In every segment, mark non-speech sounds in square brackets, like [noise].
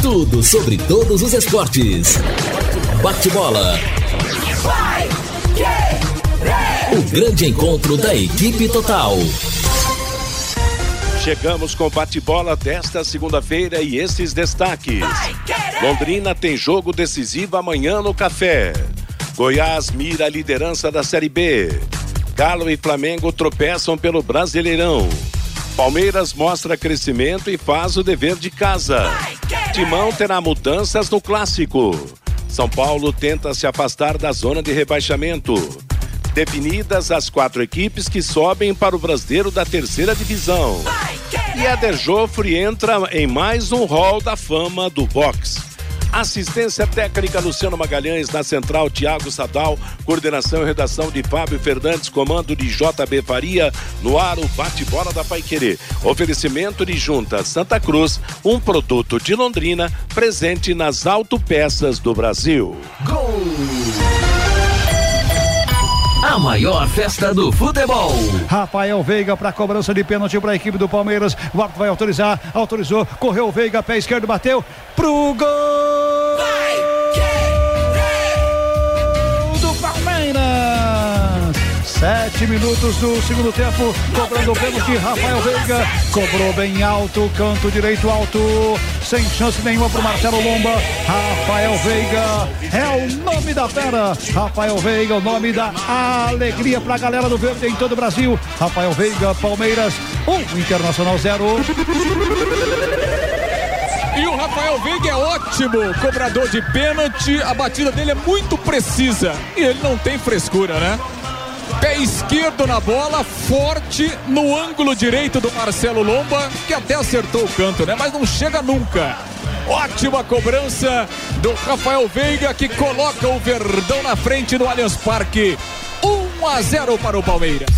Tudo sobre todos os esportes. Bate-bola. O grande encontro da equipe total. Chegamos com bate-bola desta segunda-feira e esses destaques. Londrina tem jogo decisivo amanhã no Café. Goiás mira a liderança da Série B. Galo e Flamengo tropeçam pelo Brasileirão. Palmeiras mostra crescimento e faz o dever de casa. Timão terá mudanças no clássico. São Paulo tenta se afastar da zona de rebaixamento. Definidas as quatro equipes que sobem para o brasileiro da terceira divisão. E Eder Joffre entra em mais um hall da fama do boxe. Assistência técnica Luciano Magalhães, na central Tiago Sadal, coordenação e redação de Fábio Fernandes, comando de JB Faria, no ar o bate-bola da Paiquerê. Oferecimento de Junta Santa Cruz, um produto de Londrina, presente nas autopeças do Brasil. Gol! A maior festa do futebol. Rafael Veiga para cobrança de pênalti para a equipe do Palmeiras. O árbitro vai autorizar, autorizou, correu o Veiga, pé esquerdo, bateu pro gol! Sete minutos do segundo tempo, cobrando o pênalti, Rafael Veiga, cobrou bem alto, canto direito alto, sem chance nenhuma para Marcelo Lomba. Rafael Veiga é o nome da fera. Rafael Veiga, o nome da alegria para a galera do Verde em todo o Brasil. Rafael Veiga, Palmeiras, um, Internacional zero. E o Rafael Veiga é ótimo cobrador de pênalti. A batida dele é muito precisa. E ele não tem frescura, né? Pé esquerdo na bola, forte no ângulo direito do Marcelo Lomba, que até acertou o canto, né? Mas não chega nunca. Ótima cobrança do Rafael Veiga que coloca o Verdão na frente do Allianz Parque. 1 a 0 para o Palmeiras.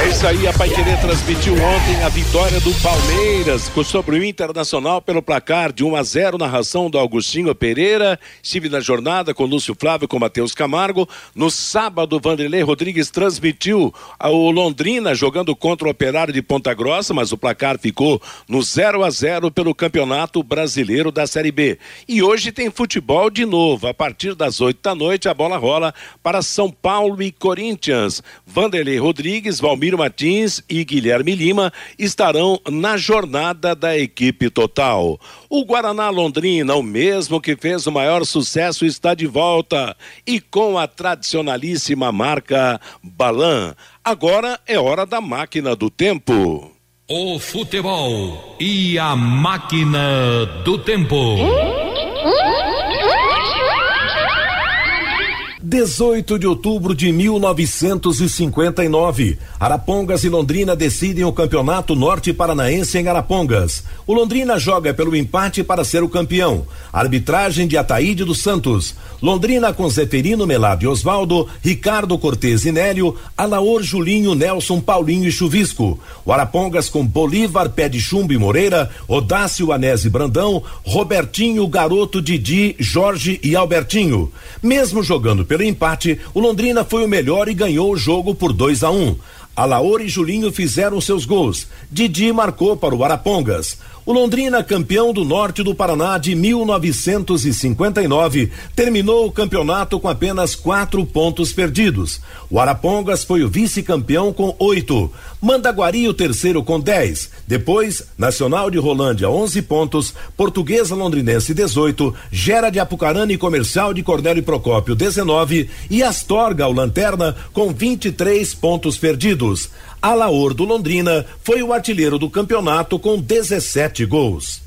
É isso aí, a Pai Querer transmitiu ontem a vitória do Palmeiras sobre o Internacional pelo placar de 1 a 0 narração do Augustinho Pereira. Estive na jornada com Lúcio Flávio com Matheus Camargo. No sábado, Vanderlei Rodrigues transmitiu o Londrina jogando contra o Operário de Ponta Grossa, mas o placar ficou no 0 a 0 pelo Campeonato Brasileiro da Série B. E hoje tem futebol de novo. A partir das 8 da noite, a bola rola para São Paulo e Corinthians. Vanderlei Rodrigues, Valmir Martins e Guilherme Lima estarão na jornada da equipe total. O Guaraná Londrina, o mesmo que fez o maior sucesso, está de volta e com a tradicionalíssima marca Balan. Agora é hora da máquina do tempo. O futebol e a máquina do tempo. 18 de outubro de 1959. Arapongas e Londrina decidem o Campeonato Norte Paranaense em Arapongas. O Londrina joga pelo empate para ser o campeão. Arbitragem de Ataíde dos Santos. Londrina com Zeferino Melado e Osvaldo, Ricardo Cortez e Nélio, Alaor Julinho, Nelson, Paulinho e Chuvisco. O Arapongas com Bolívar, Pé de Chumbo e Moreira, Odácio, Anese Brandão, Robertinho, Garoto, Didi, Jorge e Albertinho. Mesmo jogando pelo empate, o Londrina foi o melhor e ganhou o jogo por 2 a 1. Um. Alaor e Julinho fizeram seus gols. Didi marcou para o Arapongas. O Londrina, campeão do norte do Paraná de 1959, terminou o campeonato com apenas quatro pontos perdidos. O Arapongas foi o vice-campeão com oito. Mandaguari o terceiro com dez. Depois, Nacional de Rolândia, 11 pontos. Portuguesa Londrinense, 18. Gera de Apucarana e Comercial de Cornélio Procópio, 19. E Astorga, o Lanterna, com 23 pontos perdidos. Alaor do Londrina foi o artilheiro do campeonato com 17 gols.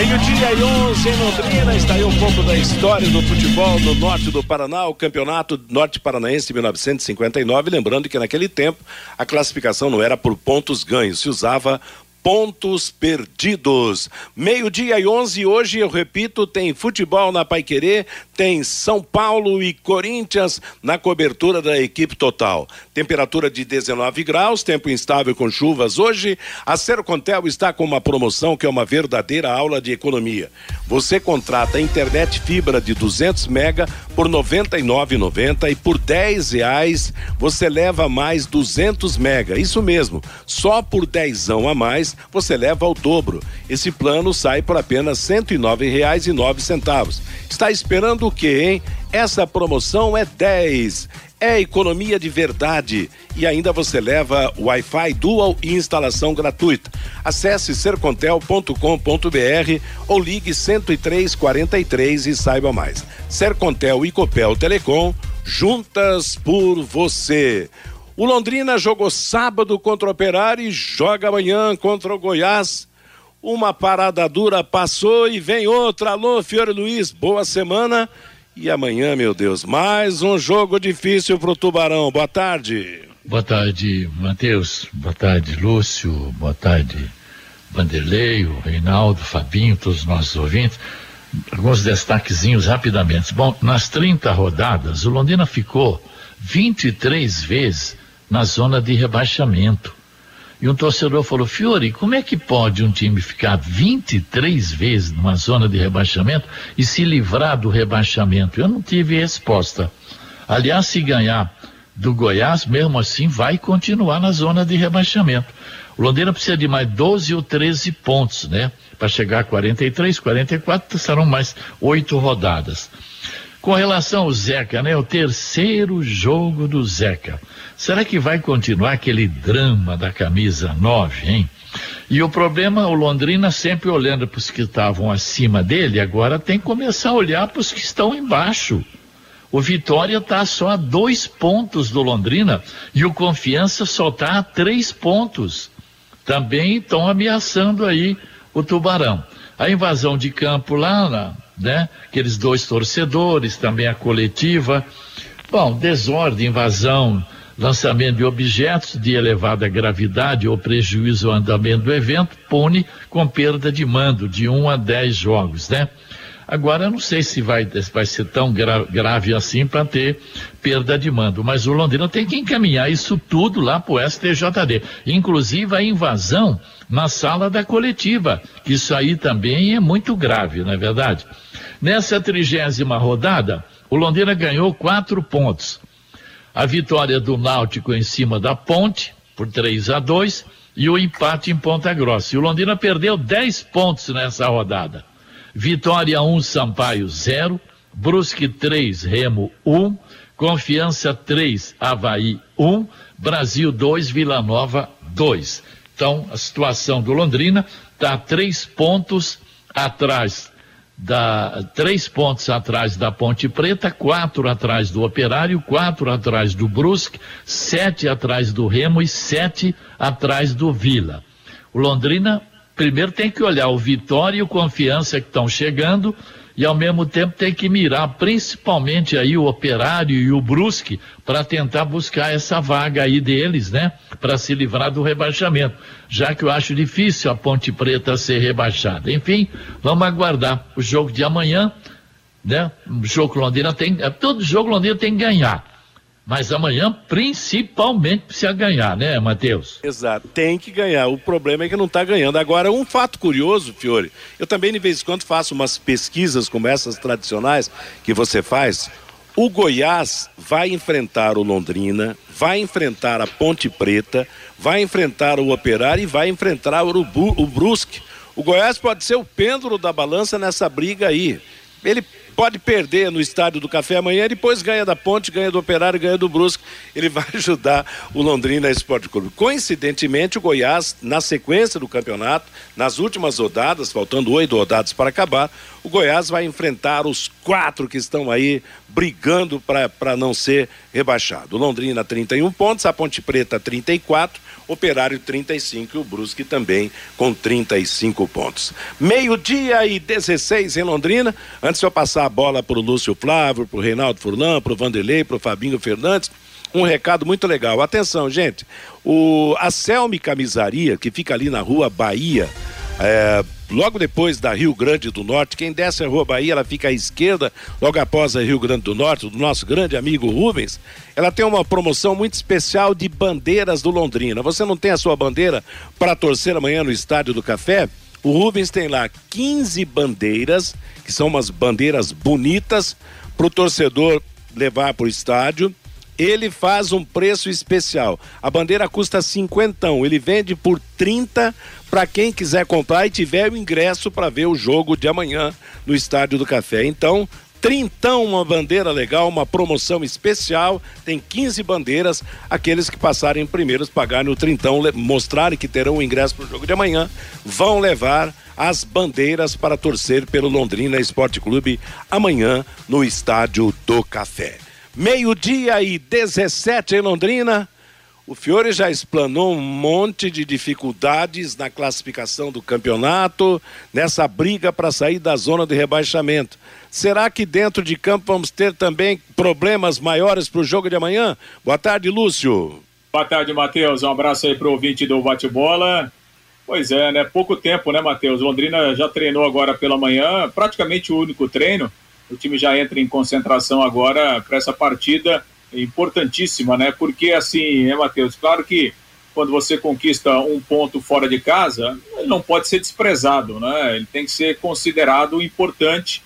Meio-dia e 11 em Londrina, está aí um pouco da história do futebol no norte do Paraná, o campeonato norte paranaense de 1959. Lembrando que naquele tempo a classificação não era por pontos ganhos, se usava pontos perdidos. Meio-dia e 11, hoje eu repito, tem futebol na Paiquerê, tem São Paulo e Corinthians na cobertura da equipe total. Temperatura de 19 graus, tempo instável com chuvas hoje. A Sercontel está com uma promoção que é uma verdadeira aula de economia. Você contrata internet fibra de 200 mega por R$ 99,90 e por 10 reais você leva mais 200 mega. Isso mesmo, só por dezão a mais você leva ao dobro. Esse plano sai por apenas R$ 109,09. Está esperando o quê, hein? Essa promoção é 10 é economia de verdade e ainda você leva Wi-Fi Dual e instalação gratuita. Acesse sercontel.com.br ou ligue 10343 e saiba mais. Sercontel e Copel Telecom, juntas por você. O Londrina jogou sábado contra o Operário e joga amanhã contra o Goiás. Uma parada dura passou e vem outra. Alô, Fiore Luiz, boa semana. E amanhã, meu Deus, mais um jogo difícil para o Tubarão. Boa tarde. Boa tarde, Matheus. Boa tarde, Lúcio. Boa tarde, Vanderlei, Reinaldo, Fabinho, todos os nossos ouvintes. Alguns destaquezinhos rapidamente. Bom, nas 30 rodadas, o Londrina ficou 23 vezes na zona de rebaixamento. E um torcedor falou: Fiore, como é que pode um time ficar 23 vezes numa zona de rebaixamento e se livrar do rebaixamento? Eu não tive resposta. Aliás, se ganhar do Goiás, mesmo assim, vai continuar na zona de rebaixamento. O Londrina precisa de mais 12 ou 13 pontos, né? Para chegar a 43, 44, serão mais oito rodadas. Com relação ao Zeca, né? O terceiro jogo do Zeca. Será que vai continuar aquele drama da camisa 9, hein? E o problema, o Londrina sempre olhando para os que estavam acima dele, agora tem que começar a olhar para os que estão embaixo. O Vitória está só a dois pontos do Londrina e o Confiança só está a três pontos. Também estão ameaçando aí o Tubarão. A invasão de campo lá né? Aqueles dois torcedores, também a coletiva. Bom, desordem, invasão, lançamento de objetos de elevada gravidade ou prejuízo ao andamento do evento, pune com perda de mando de um a dez jogos, né? Agora, eu não sei se vai, vai ser tão gra grave assim para ter perda de mando, mas o Londrina tem que encaminhar isso tudo lá para o STJD, inclusive a invasão na sala da coletiva, isso aí também é muito grave, não é verdade? Nessa trigésima rodada, o Londrina ganhou quatro pontos. A vitória do Náutico em cima da Ponte, por 3 a 2 e o empate em Ponta Grossa. E o Londrina perdeu 10 pontos nessa rodada. Vitória 1, um, Sampaio 0, Brusque 3, Remo 1, um, Confiança 3, Havaí 1, um, Brasil 2, Vila Nova 2. Então, a situação do Londrina está três pontos atrás da três pontos atrás da Ponte Preta, quatro atrás do Operário, quatro atrás do Brusque, sete atrás do Remo e sete atrás do Vila. O Londrina primeiro tem que olhar o Vitória e o Confiança que estão chegando e ao mesmo tempo tem que mirar principalmente aí o Operário e o Brusque para tentar buscar essa vaga aí deles, né? Para se livrar do rebaixamento, já que eu acho difícil a Ponte Preta ser rebaixada. Enfim, vamos aguardar o jogo de amanhã, né? O jogo Londrina tem, todo jogo Londrina tem que ganhar. Mas amanhã, principalmente, precisa ganhar, né, Matheus? Exato, tem que ganhar. O problema é que não está ganhando. Agora, um fato curioso, Fiore, eu também de vez em quando faço umas pesquisas como essas tradicionais que você faz. O Goiás vai enfrentar o Londrina, vai enfrentar a Ponte Preta, vai enfrentar o Operário e vai enfrentar o, o Brusque. O Goiás pode ser o pêndulo da balança nessa briga aí. Ele pode perder no estádio do Café amanhã, depois ganha da Ponte, ganha do Operário, ganha do Brusque. Ele vai [laughs] ajudar o Londrina Esporte Clube. Coincidentemente, o Goiás, na sequência do campeonato, nas últimas rodadas, faltando oito rodadas para acabar, o Goiás vai enfrentar os quatro que estão aí brigando para não ser rebaixado. Londrina 31 pontos, a Ponte Preta 34, Operário 35 e o Brusque também com 35 pontos. Meio-dia e 16 em Londrina. Antes de eu passar a bola para o Lúcio Flávio, para o Reinaldo Furlan, para o Vanderlei, para o Fabinho Fernandes. um recado muito legal. Atenção, gente. O, a Selmi Camisaria, que fica ali na rua Bahia, é, logo depois da Rio Grande do Norte, quem desce a Rua Bahia, ela fica à esquerda, logo após a Rio Grande do Norte, do nosso grande amigo Rubens, ela tem uma promoção muito especial de bandeiras do Londrina. Você não tem a sua bandeira para torcer amanhã no Estádio do Café? O Rubens tem lá 15 bandeiras, que são umas bandeiras bonitas, para o torcedor levar para o estádio ele faz um preço especial. A bandeira custa cinquentão, ele vende por 30 para quem quiser comprar e tiver o ingresso para ver o jogo de amanhã no Estádio do Café. Então, trintão, uma bandeira legal, uma promoção especial, tem 15 bandeiras, aqueles que passarem primeiros, pagarem o trintão, mostrarem que terão o ingresso para o jogo de amanhã, vão levar as bandeiras para torcer pelo Londrina Esporte Clube amanhã no Estádio do Café. Meio-dia e 17 em Londrina. O Fiore já explanou um monte de dificuldades na classificação do campeonato, nessa briga para sair da zona de rebaixamento. Será que dentro de campo vamos ter também problemas maiores para o jogo de amanhã? Boa tarde, Lúcio. Boa tarde, Matheus. Um abraço aí para o ouvinte do Bate-Bola. Pois é, né? Pouco tempo, né, Matheus? Londrina já treinou agora pela manhã, praticamente o único treino. O time já entra em concentração agora para essa partida importantíssima, né? Porque assim, é Matheus, claro que quando você conquista um ponto fora de casa, ele não pode ser desprezado, né? Ele tem que ser considerado importante.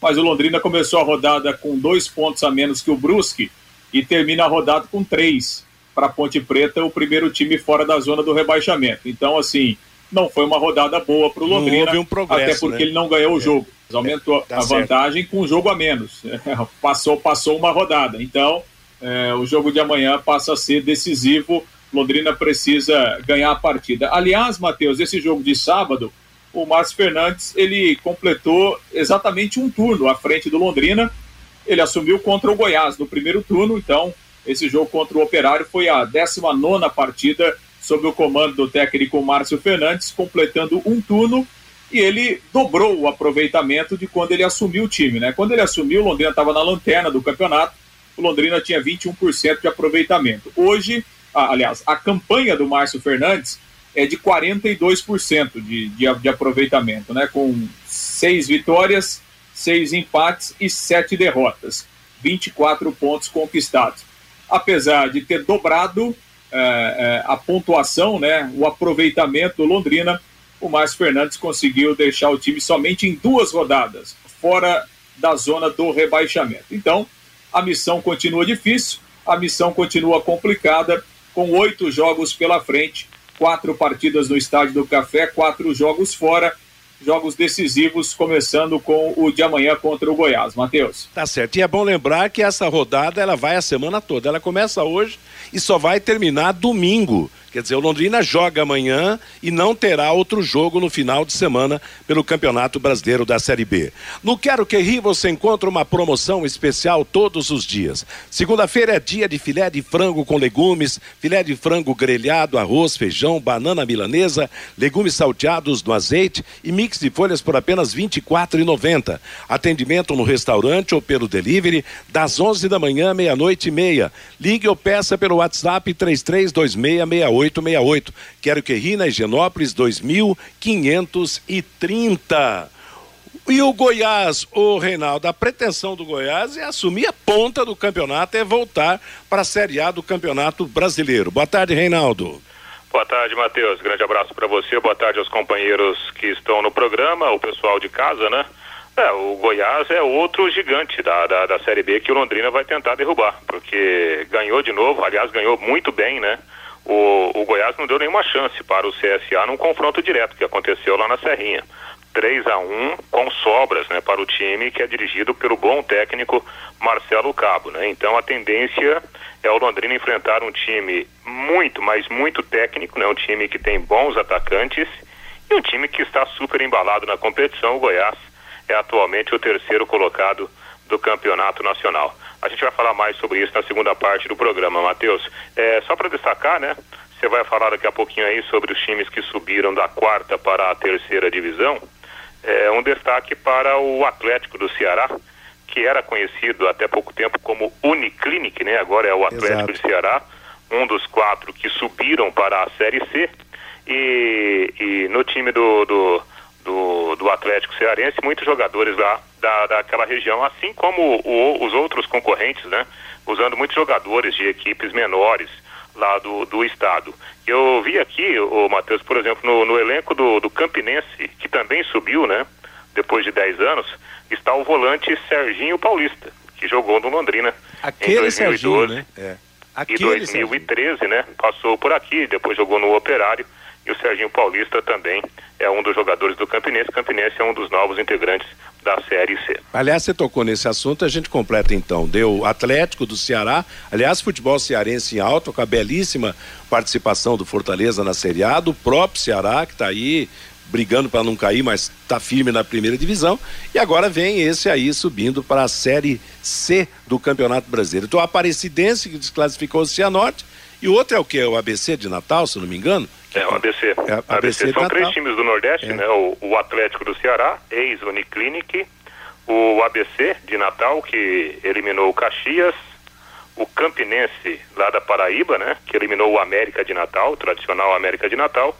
Mas o Londrina começou a rodada com dois pontos a menos que o Brusque e termina a rodada com três para Ponte Preta, o primeiro time fora da zona do rebaixamento. Então, assim, não foi uma rodada boa para o Londrina, um progresso, até porque né? ele não ganhou o jogo. Aumentou tá a vantagem com um jogo a menos. [laughs] passou, passou uma rodada. Então, é, o jogo de amanhã passa a ser decisivo. Londrina precisa ganhar a partida. Aliás, Matheus, esse jogo de sábado, o Márcio Fernandes ele completou exatamente um turno à frente do Londrina. Ele assumiu contra o Goiás no primeiro turno, então esse jogo contra o Operário foi a 19 partida sob o comando do técnico Márcio Fernandes, completando um turno e ele dobrou o aproveitamento de quando ele assumiu o time. Né? Quando ele assumiu, o Londrina estava na lanterna do campeonato, o Londrina tinha 21% de aproveitamento. Hoje, aliás, a campanha do Márcio Fernandes é de 42% de, de, de aproveitamento, né? com seis vitórias, seis empates e sete derrotas. 24 pontos conquistados. Apesar de ter dobrado é, é, a pontuação, né, o aproveitamento do Londrina, o Márcio Fernandes conseguiu deixar o time somente em duas rodadas, fora da zona do rebaixamento. Então, a missão continua difícil, a missão continua complicada, com oito jogos pela frente, quatro partidas no Estádio do Café, quatro jogos fora, jogos decisivos, começando com o de amanhã contra o Goiás. Matheus. Tá certo. E é bom lembrar que essa rodada ela vai a semana toda. Ela começa hoje e só vai terminar domingo. Quer dizer, o Londrina joga amanhã e não terá outro jogo no final de semana pelo Campeonato Brasileiro da Série B. No Quero Que Ri você encontra uma promoção especial todos os dias. Segunda-feira é dia de filé de frango com legumes, filé de frango grelhado, arroz, feijão, banana milanesa, legumes salteados no azeite e mix de folhas por apenas R$ 24,90. Atendimento no restaurante ou pelo delivery das 11 da manhã, meia-noite e meia. Ligue ou peça pelo WhatsApp 332668 3868. Quero que ri na Higienópolis 2530. E o Goiás, o Reinaldo, a pretensão do Goiás é assumir a ponta do campeonato, é voltar para a Série A do Campeonato Brasileiro. Boa tarde, Reinaldo. Boa tarde, Matheus. Grande abraço para você. Boa tarde aos companheiros que estão no programa, o pessoal de casa, né? É, o Goiás é outro gigante da, da, da Série B que o Londrina vai tentar derrubar, porque ganhou de novo, aliás, ganhou muito bem, né? O, o Goiás não deu nenhuma chance para o CSA num confronto direto que aconteceu lá na Serrinha. 3 a 1 com sobras né, para o time que é dirigido pelo bom técnico Marcelo Cabo. Né? Então a tendência é o Londrina enfrentar um time muito, mas muito técnico, né? um time que tem bons atacantes e um time que está super embalado na competição. O Goiás é atualmente o terceiro colocado do campeonato nacional. A gente vai falar mais sobre isso na segunda parte do programa, Matheus. É, só para destacar, né? Você vai falar daqui a pouquinho aí sobre os times que subiram da quarta para a terceira divisão. É um destaque para o Atlético do Ceará, que era conhecido até pouco tempo como Uniclinic, né? Agora é o Atlético Exato. de Ceará, um dos quatro que subiram para a Série C. E, e no time do, do, do, do, Atlético Cearense, muitos jogadores lá da, daquela região, assim como o, os outros concorrentes, né? Usando muitos jogadores de equipes menores lá do, do estado. Eu vi aqui, o Matheus, por exemplo, no, no elenco do, do Campinense, que também subiu, né? Depois de 10 anos, está o volante Serginho Paulista, que jogou no Londrina Aquele em 2012 Serginho, né? é. e 2013, Serginho. né? Passou por aqui, depois jogou no Operário e o Serginho Paulista também é um dos jogadores do Campinense. Campinense é um dos novos integrantes da Série C. Aliás, você tocou nesse assunto, a gente completa então. Deu Atlético do Ceará, aliás, futebol cearense em alto, com a belíssima participação do Fortaleza na Série A, do próprio Ceará, que está aí brigando para não cair, mas está firme na primeira divisão. E agora vem esse aí subindo para a Série C do Campeonato Brasileiro. Então, a Aparecidense, que desclassificou o Cianorte, e o outro é o que? O ABC de Natal, se não me engano? É, o ABC. É, ABC, ABC São três times do Nordeste, é. né? O, o, Atlético do Ceará, ex-Uniclinic, o ABC de Natal, que eliminou o Caxias, o Campinense lá da Paraíba, né? Que eliminou o América de Natal, o tradicional América de Natal,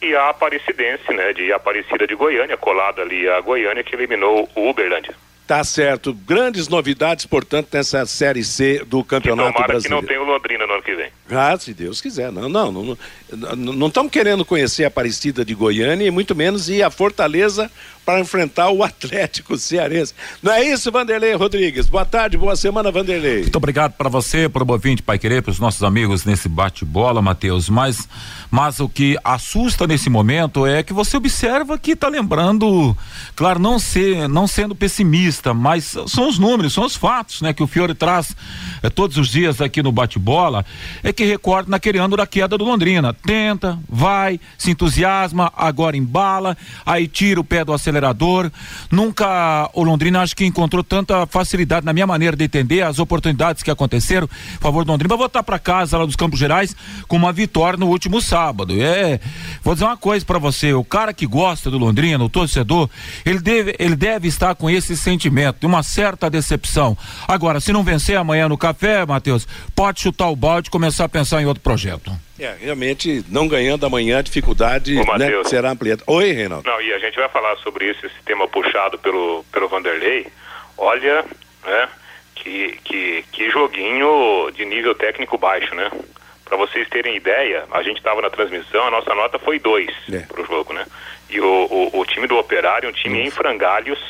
e a Aparecidense, né? De Aparecida de Goiânia, colada ali a Goiânia, que eliminou o Uberlândia. Tá certo. Grandes novidades, portanto, nessa Série C do Campeonato que Brasileiro. que não tem o Londrina no ano que vem. Ah, se Deus quiser. Não, não, não, não estamos querendo conhecer a Aparecida de Goiânia e muito menos ir a Fortaleza para enfrentar o Atlético Cearense. Não é isso, Vanderlei Rodrigues? Boa tarde, boa semana, Vanderlei. Muito obrigado para você, para o ouvinte Pai Querer, para os nossos amigos nesse bate-bola, Matheus. Mas, mas o que assusta nesse momento é que você observa que está lembrando, claro, não ser, não sendo pessimista, mas são os números, são os fatos, né? Que o Fiore traz é, todos os dias aqui no bate-bola, é que recorda naquele ano da queda do Londrina. Tenta, vai, se entusiasma, agora embala, aí tira o pé do acelerador Nunca o Londrina acho que encontrou tanta facilidade na minha maneira de entender as oportunidades que aconteceram. Por favor, do Londrina vai voltar para casa lá dos Campos Gerais com uma vitória no último sábado. É, vou dizer uma coisa para você, o cara que gosta do Londrina, o torcedor, ele deve, ele deve estar com esse sentimento de uma certa decepção. Agora, se não vencer amanhã no café, Matheus, pode chutar o balde e começar a pensar em outro projeto. É, realmente, não ganhando amanhã, a dificuldade Ô, né, será ampliada. Oi, Reinaldo. Não, e a gente vai falar sobre isso, esse tema puxado pelo, pelo Vanderlei. Olha, né, que, que, que joguinho de nível técnico baixo, né? Para vocês terem ideia, a gente estava na transmissão, a nossa nota foi dois é. para o jogo, né? E o, o, o, time do Operário, um time em frangalhos,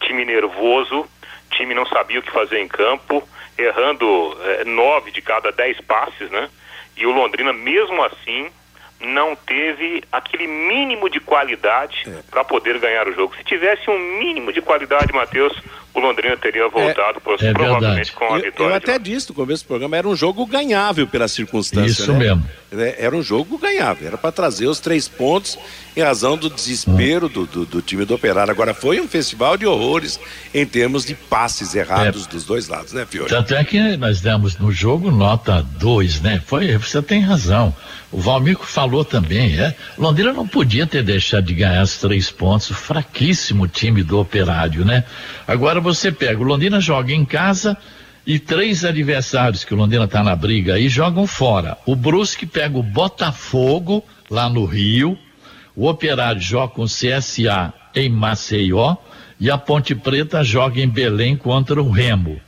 time nervoso, time não sabia o que fazer em campo, errando é, nove de cada dez passes, né? E o Londrina, mesmo assim, não teve aquele mínimo de qualidade é. para poder ganhar o jogo. Se tivesse um mínimo de qualidade, Matheus, o Londrina teria voltado é, por, é provavelmente com a vitória. Eu, eu até disse no começo do programa, era um jogo ganhável pela circunstância. Isso né? mesmo. É, era um jogo ganhável, era para trazer os três pontos em razão do desespero do, do, do, time do Operário. Agora foi um festival de horrores em termos de passes errados é. dos dois lados, né, Fiore? Tanto é que nós demos no jogo nota 2, né? Foi, você tem razão. O Valmico falou também, é. Londrina não podia ter deixado de ganhar os três pontos. Fraquíssimo time do Operário, né? Agora você pega, o Londrina joga em casa e três adversários que o Londrina está na briga aí jogam fora. O Brusque pega o Botafogo lá no Rio, o Operário joga com o CSA em Maceió e a Ponte Preta joga em Belém contra o Remo.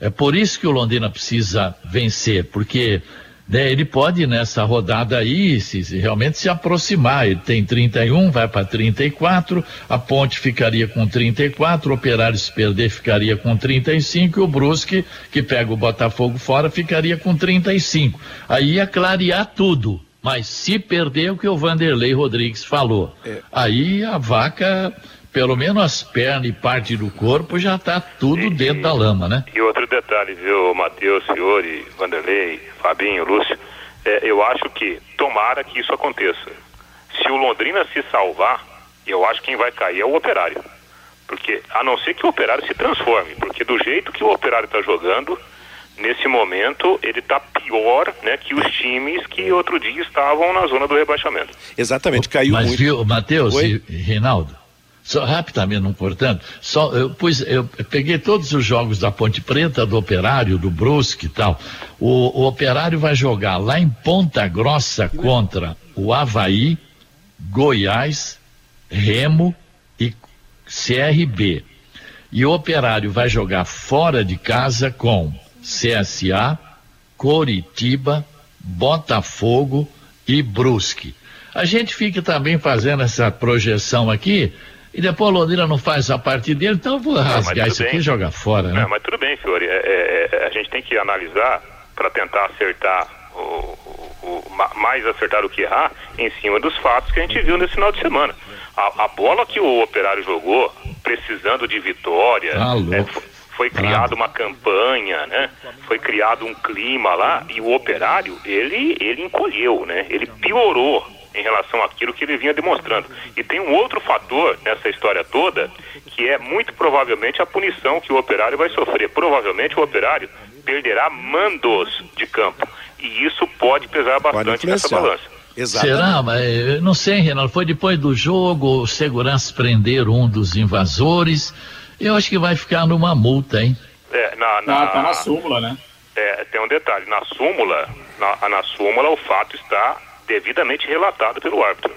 É por isso que o Londrina precisa vencer, porque né, ele pode nessa rodada aí se, se, realmente se aproximar. Ele tem 31, vai para 34, a Ponte ficaria com 34, o Operário se perder ficaria com 35 e o Brusque, que pega o Botafogo fora, ficaria com 35. Aí ia clarear tudo. Mas se perder o que o Vanderlei Rodrigues falou, é. aí a vaca pelo menos as pernas e parte do corpo já está tudo e, dentro da lama, né? E outro detalhe, viu, Matheus, Fiore, Vanderlei, Fabinho, Lúcio, é, eu acho que tomara que isso aconteça. Se o Londrina se salvar, eu acho que quem vai cair é o operário. Porque, a não ser que o operário se transforme, porque do jeito que o operário está jogando, nesse momento ele está pior né, que os times que outro dia estavam na zona do rebaixamento. Exatamente, caiu Mas muito. viu, Matheus e Reinaldo, Só rapidamente, não portanto, só eu pus, eu peguei todos os jogos da Ponte Preta, do Operário, do Brusque e tal. O, o Operário vai jogar lá em Ponta Grossa contra o Havaí, Goiás, Remo e CRB. E o Operário vai jogar fora de casa com CSA, Coritiba, Botafogo e Brusque. A gente fica também fazendo essa projeção aqui e depois a Londrina não faz a parte dele, então eu vou rasgar isso bem. aqui e jogar fora, né? Não, mas tudo bem, Fiore. É, é, é a gente tem que analisar para tentar acertar o, o, o, mais acertar do que errar em cima dos fatos que a gente viu nesse final de semana. A, a bola que o Operário jogou, precisando de vitória, ah, é, foi criada uma campanha, né? Foi criado um clima lá e o operário, ele, ele encolheu, né? Ele piorou em relação àquilo que ele vinha demonstrando. E tem um outro fator nessa história toda, que é muito provavelmente a punição que o operário vai sofrer. Provavelmente o operário perderá mandos de campo. E isso pode pesar bastante pode nessa balança. Exatamente. Será? Mas não sei, Renato. Foi depois do jogo, os seguranças prenderam um dos invasores. Eu acho que vai ficar numa multa, hein? É, na, na, tá na súmula, né? É, tem um detalhe, na súmula, na, na súmula o fato está devidamente relatado pelo árbitro.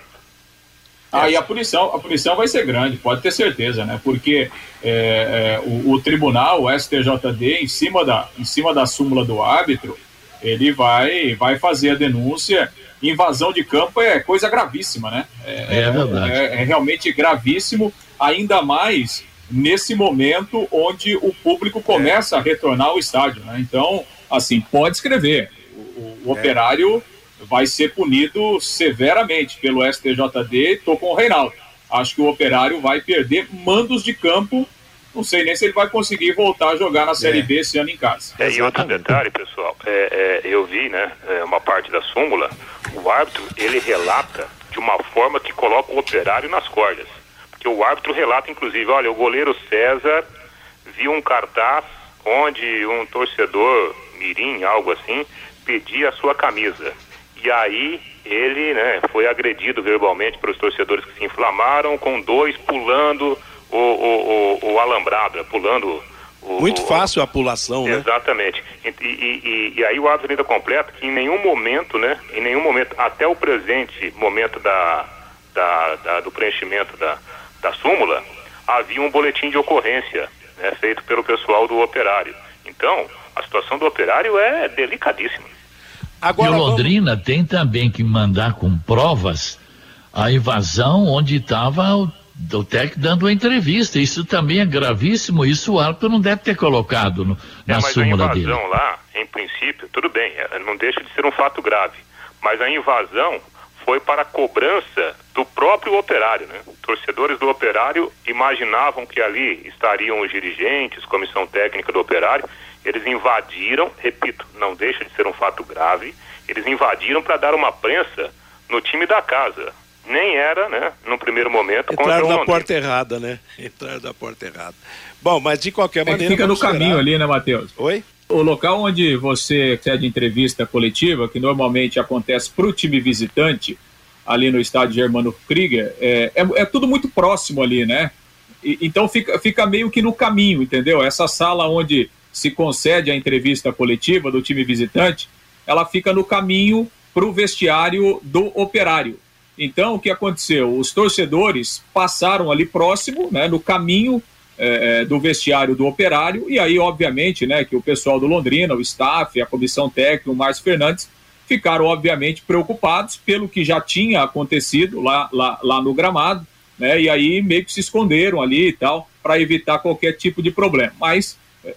Ah, e a punição, a punição vai ser grande, pode ter certeza, né? Porque é, é, o, o, tribunal, o STJD, em cima, da, em cima da súmula do árbitro, ele vai, vai fazer a denúncia. Invasão de campo é coisa gravíssima, né? É, é verdade. É, é, realmente gravíssimo, ainda mais nesse momento onde o público começa a retornar ao estádio. Né? Então, assim, pode escrever. O, o é. operário vai ser punido severamente pelo STJD. Estou com o Reinaldo. Acho que o operário vai perder mandos de campo. Não sei nem se ele vai conseguir voltar a jogar na Série é. B esse ano em casa. É, e outro detalhe, pessoal, é, é, eu vi né, é, uma parte da súmula, o árbitro ele relata de uma forma que coloca o operário nas cordas que o árbitro relata, inclusive, olha, o goleiro César viu um cartaz onde um torcedor, mirim, algo assim, pedia a sua camisa. E aí ele né, foi agredido verbalmente pelos torcedores que se inflamaram, com dois pulando o, o, o, o alambrado, né, pulando o, Muito fácil a pulação, né? Exatamente. E, e, e, e, aí o árbitro ainda completa que em nenhum momento, né? Em nenhum momento, até o presente momento da, da, da do preenchimento da, da súmula, havia um boletim de ocorrência né, feito pelo pessoal do operário. Então, a situação do operário é delicadíssima. Agora, e o Londrina vamos... tem também que mandar com provas a invasão onde estava o, o técnico dando a entrevista. Isso também é gravíssimo. Isso o árbitro não deve ter colocado no, na é, mas súmula a invasão dele. lá, em princípio, tudo bem, é, não deixa de ser um fato grave. Mas a invasão foi para a cobrança do próprio operário. Né? Torcedores do operário imaginavam que ali estariam os dirigentes, comissão técnica do operário. Eles invadiram, repito, não deixa de ser um fato grave, eles invadiram para dar uma prensa no time da casa. Nem era, né, no primeiro momento. Entraram da porta errada, né? [laughs] Entraram da porta errada. Bom, mas de qualquer é maneira. Fica no caminho ali, né, Matheus? Oi? O local onde você cede entrevista coletiva, que normalmente acontece para o time visitante, ali no estádio Germano Krieger, é, é, é tudo muito próximo ali, né? E, então fica, fica meio que no caminho, entendeu? Essa sala onde se concede a entrevista coletiva do time visitante, ela fica no caminho para o vestiário do operário. Então, o que aconteceu? Os torcedores passaram ali próximo, né, no caminho é, é, do vestiário do operário, e aí, obviamente, né, que o pessoal do Londrina, o staff, a comissão técnica, o Márcio Fernandes, ficaram, obviamente, preocupados pelo que já tinha acontecido lá, lá, lá no gramado, né, e aí meio que se esconderam ali e tal, para evitar qualquer tipo de problema. Mas é,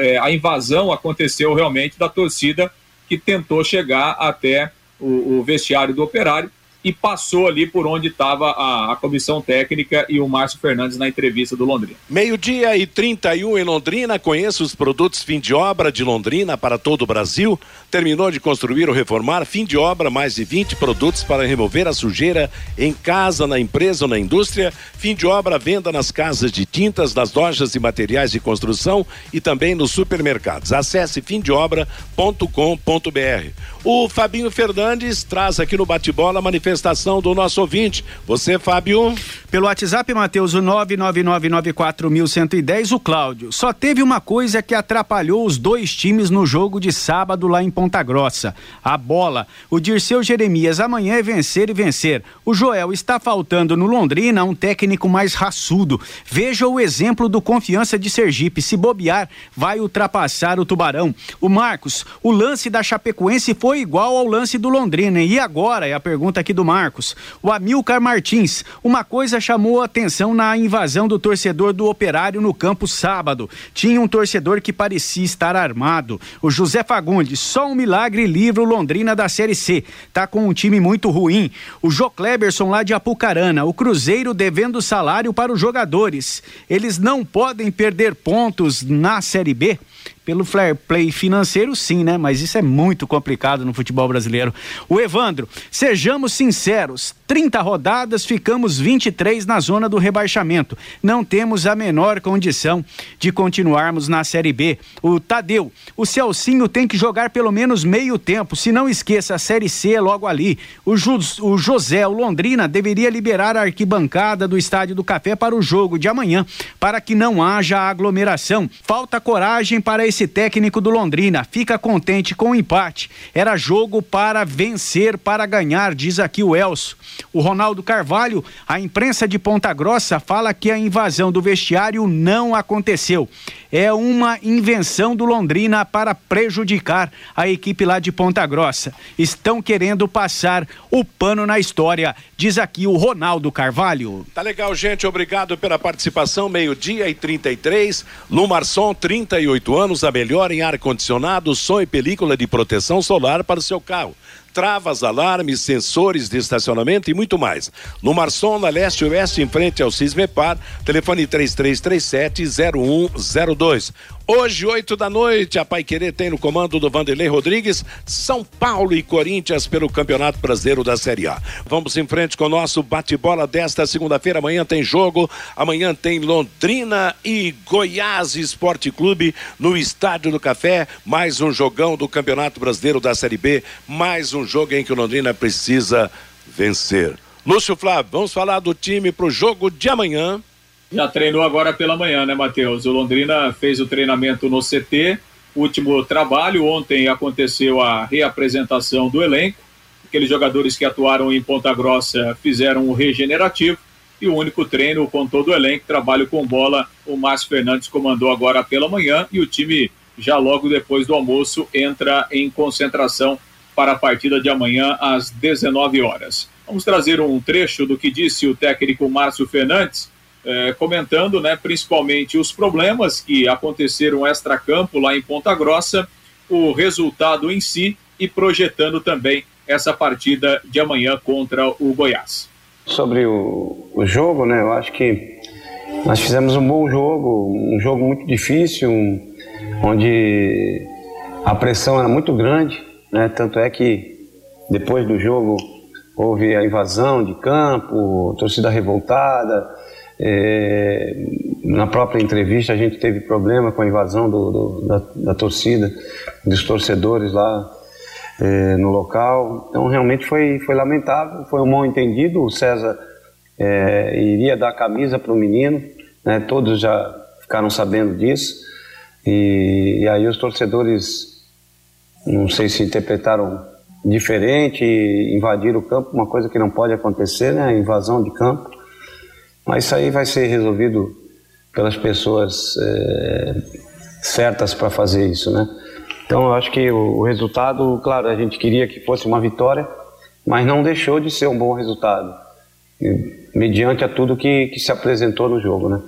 é, a invasão aconteceu realmente da torcida que tentou chegar até o, o vestiário do operário e passou ali por onde estava a, a, comissão técnica e o Márcio Fernandes na entrevista do Londrina. Meio-dia e 31 em Londrina. Conheça os produtos fim de obra de Londrina para todo o Brasil. Terminou de construir ou reformar? Fim de obra, mais de 20 produtos para remover a sujeira em casa, na empresa ou na indústria. Fim de obra, venda nas casas de tintas, nas lojas de materiais de construção e também nos supermercados. Acesse fimdeobra.com.br. O Fabinho Fernandes traz aqui no bate-bola manifestação manifestação do nosso ouvinte. Você, Fábio? Pelo WhatsApp, Matheus, o 99994110, o Cláudio. Só teve uma coisa que atrapalhou os dois times no jogo de sábado lá em Ponta Grossa: a bola. O Dirceu Jeremias amanhã é vencer e vencer. O Joel está faltando no Londrina um técnico mais raçudo. Veja o exemplo do Confiança de Sergipe. Se bobear, vai ultrapassar o Tubarão. O Marcos, o lance da Chapecoense foi igual ao lance do Londrina. E agora é a pergunta aqui do Marcos. O Amilcar Martins, uma coisa chamou a atenção na invasão do torcedor do Operário no campo sábado. Tinha um torcedor que parecia estar armado. O José Fagundes, só um milagre livra o Londrina da Série C. Tá com um time muito ruim. O Jô Kleberson lá de Apucarana, o Cruzeiro devendo salário para os jogadores. Eles não podem perder pontos na Série B. Pelo fair play financeiro, sim, né? Mas isso é muito complicado no futebol brasileiro. O Evandro, sejamos sinceros: 30 rodadas, ficamos 23 na zona do rebaixamento. Não temos a menor condição de continuarmos na Série B. O Tadeu, o Celcinho tem que jogar pelo menos meio tempo. Se não esqueça, a Série C é logo ali. O, o José, o Londrina, deveria liberar a arquibancada do Estádio do Café para o jogo de amanhã, para que não haja aglomeração. Falta coragem para esse técnico do Londrina. Fica contente com o empate. Era jogo para vencer, para ganhar, diz aqui o Elso. O Ronaldo Carvalho, a imprensa de Ponta Grossa fala que a invasão do vestiário não aconteceu. É uma invenção do Londrina para prejudicar a equipe lá de Ponta Grossa. Estão querendo passar o pano na história, diz aqui o Ronaldo Carvalho. Tá legal, gente. Obrigado pela participação. Meio-dia e 33. Lumarson, 38 anos, a melhor em ar-condicionado, som e película de proteção solar para o seu carro travas, alarmes, sensores de estacionamento e muito mais. No Marçom, na leste oeste, em frente ao Cismepar, telefone 3337-0102. Hoje, 8 da noite, a Pai Querer tem no comando do Vanderlei Rodrigues, São Paulo e Corinthians pelo Campeonato Brasileiro da Série A. Vamos em frente com o nosso bate-bola desta segunda-feira. Amanhã tem jogo, amanhã tem Londrina e Goiás Esporte Clube no Estádio do Café. Mais um jogão do Campeonato Brasileiro da Série B, mais um jogo em que o Londrina precisa vencer. Lúcio Flávio, vamos falar do time para o jogo de amanhã. Já treinou agora pela manhã, né, Matheus? O Londrina fez o treinamento no CT, último trabalho. Ontem aconteceu a reapresentação do elenco. Aqueles jogadores que atuaram em Ponta Grossa fizeram o regenerativo. E o único treino com todo o elenco, trabalho com bola, o Márcio Fernandes comandou agora pela manhã. E o time, já logo depois do almoço, entra em concentração para a partida de amanhã às 19 horas. Vamos trazer um trecho do que disse o técnico Márcio Fernandes é, comentando né, principalmente os problemas que aconteceram extra-campo lá em Ponta Grossa, o resultado em si e projetando também essa partida de amanhã contra o Goiás. Sobre o, o jogo, né, eu acho que nós fizemos um bom jogo, um jogo muito difícil, um, onde a pressão era muito grande, né, tanto é que depois do jogo houve a invasão de campo, torcida revoltada, é, na própria entrevista a gente teve problema com a invasão do, do, da, da, torcida, dos torcedores lá é, no local. Então realmente foi, foi lamentável, foi um mal entendido. O César é, iria dar camisa para o menino, né, todos já ficaram sabendo disso. E, e aí os torcedores, não sei se interpretaram diferente, invadiram o campo, uma coisa que não pode acontecer, né, invasão de campo. Mas isso aí vai ser resolvido pelas pessoas é, certas para fazer isso, né? Então eu acho que o, resultado, claro, a gente queria que fosse uma vitória, mas não deixou de ser um bom resultado, mediante a tudo que, que se apresentou no jogo, né?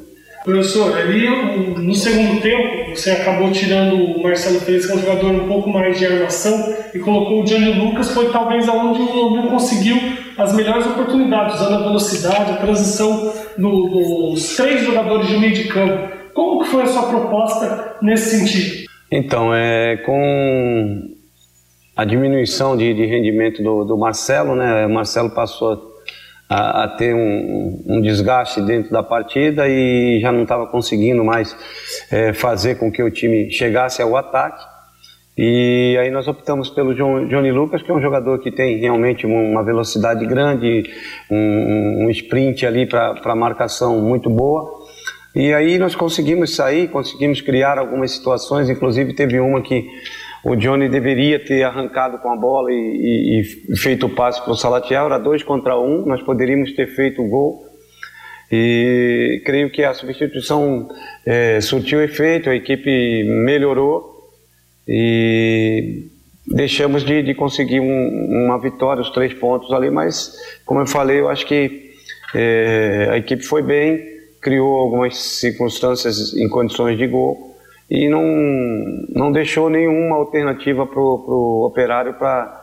Professor, ali no segundo tempo, você acabou tirando o Marcelo Pérez, que é um jogador um pouco mais de armação, e colocou o Johnny Lucas, foi talvez aonde o Londrina conseguiu as melhores oportunidades, usando a velocidade, a transição no, dos três jogadores de meio de campo. Como que foi a sua proposta nesse sentido? Então, é, com a diminuição de, de rendimento do, do, Marcelo, né? O Marcelo passou a, a ter um, um, desgaste dentro da partida e já não estava conseguindo mais é, fazer com que o time chegasse ao ataque. E aí nós optamos pelo Johnny Lucas, que é um jogador que tem realmente uma velocidade grande, um, um sprint ali para marcação muito boa. E aí nós conseguimos sair, conseguimos criar algumas situações, inclusive teve uma que o Johnny deveria ter arrancado com a bola e, e, e feito o passe para o Salatiel, era dois contra um, nós poderíamos ter feito o gol. E creio que a substituição é, surtiu efeito, a equipe melhorou e deixamos de, de conseguir um, uma vitória, os três pontos ali, mas como eu falei, eu acho que é, a equipe foi bem, criou algumas circunstâncias em condições de gol e não, não deixou nenhuma alternativa para o operário para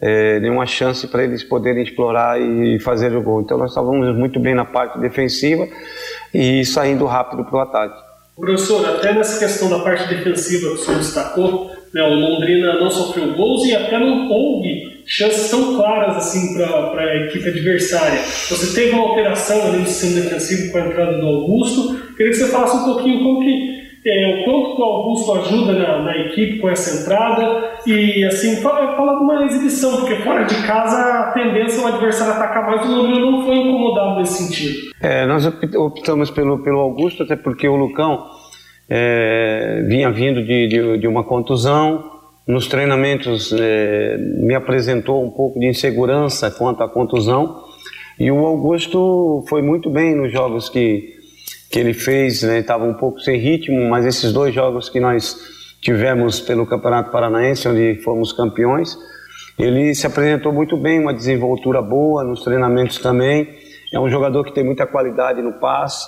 é, nenhuma chance para eles poderem explorar e fazer o gol. Então nós estávamos muito bem na parte defensiva e saindo rápido para o ataque. Professor, até nessa questão da parte defensiva que o senhor destacou, né, o Londrina não sofreu gols e até não houve chances tão claras assim para a equipe adversária. Você teve uma alteração ali no sistema defensivo com a entrada do Augusto. Queria que você falasse um pouquinho como que é, o quanto o Augusto ajuda na, na, equipe com essa entrada e assim, fala, fala de uma exibição, porque fora de casa a tendência é o adversário atacar mais, o Londrina não foi incomodado nesse sentido. É, nós optamos pelo, pelo Augusto, até porque o Lucão é, vinha vindo de, de, de, uma contusão, nos treinamentos é, me apresentou um pouco de insegurança quanto à contusão, e o Augusto foi muito bem nos jogos que que ele fez, né, estava um pouco sem ritmo, mas esses dois jogos que nós tivemos pelo Campeonato Paranaense, onde fomos campeões, ele se apresentou muito bem, uma desenvoltura boa nos treinamentos também. É um jogador que tem muita qualidade no passe.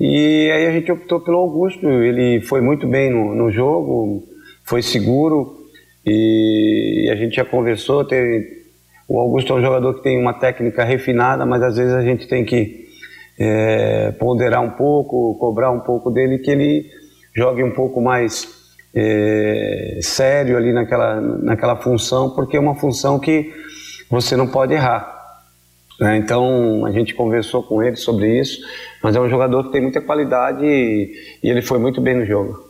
E aí a gente optou pelo Augusto. Ele foi muito bem no, no jogo, foi seguro e a gente já conversou. Tem, o Augusto é um jogador que tem uma técnica refinada, mas às vezes a gente tem que é, ponderar um pouco, cobrar um pouco dele, que ele jogue um pouco mais é, sério ali naquela, naquela função, porque é uma função que você não pode errar. Né? Então a gente conversou com ele sobre isso, mas é um jogador que tem muita qualidade e, e ele foi muito bem no jogo.